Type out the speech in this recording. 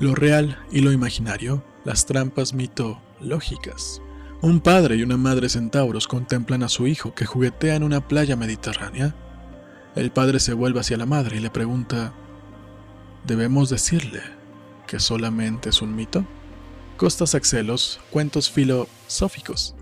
lo real y lo imaginario, las trampas mitológicas. Un padre y una madre centauros contemplan a su hijo que juguetea en una playa mediterránea. El padre se vuelve hacia la madre y le pregunta, ¿debemos decirle que solamente es un mito? Costas Axelos, cuentos filosóficos.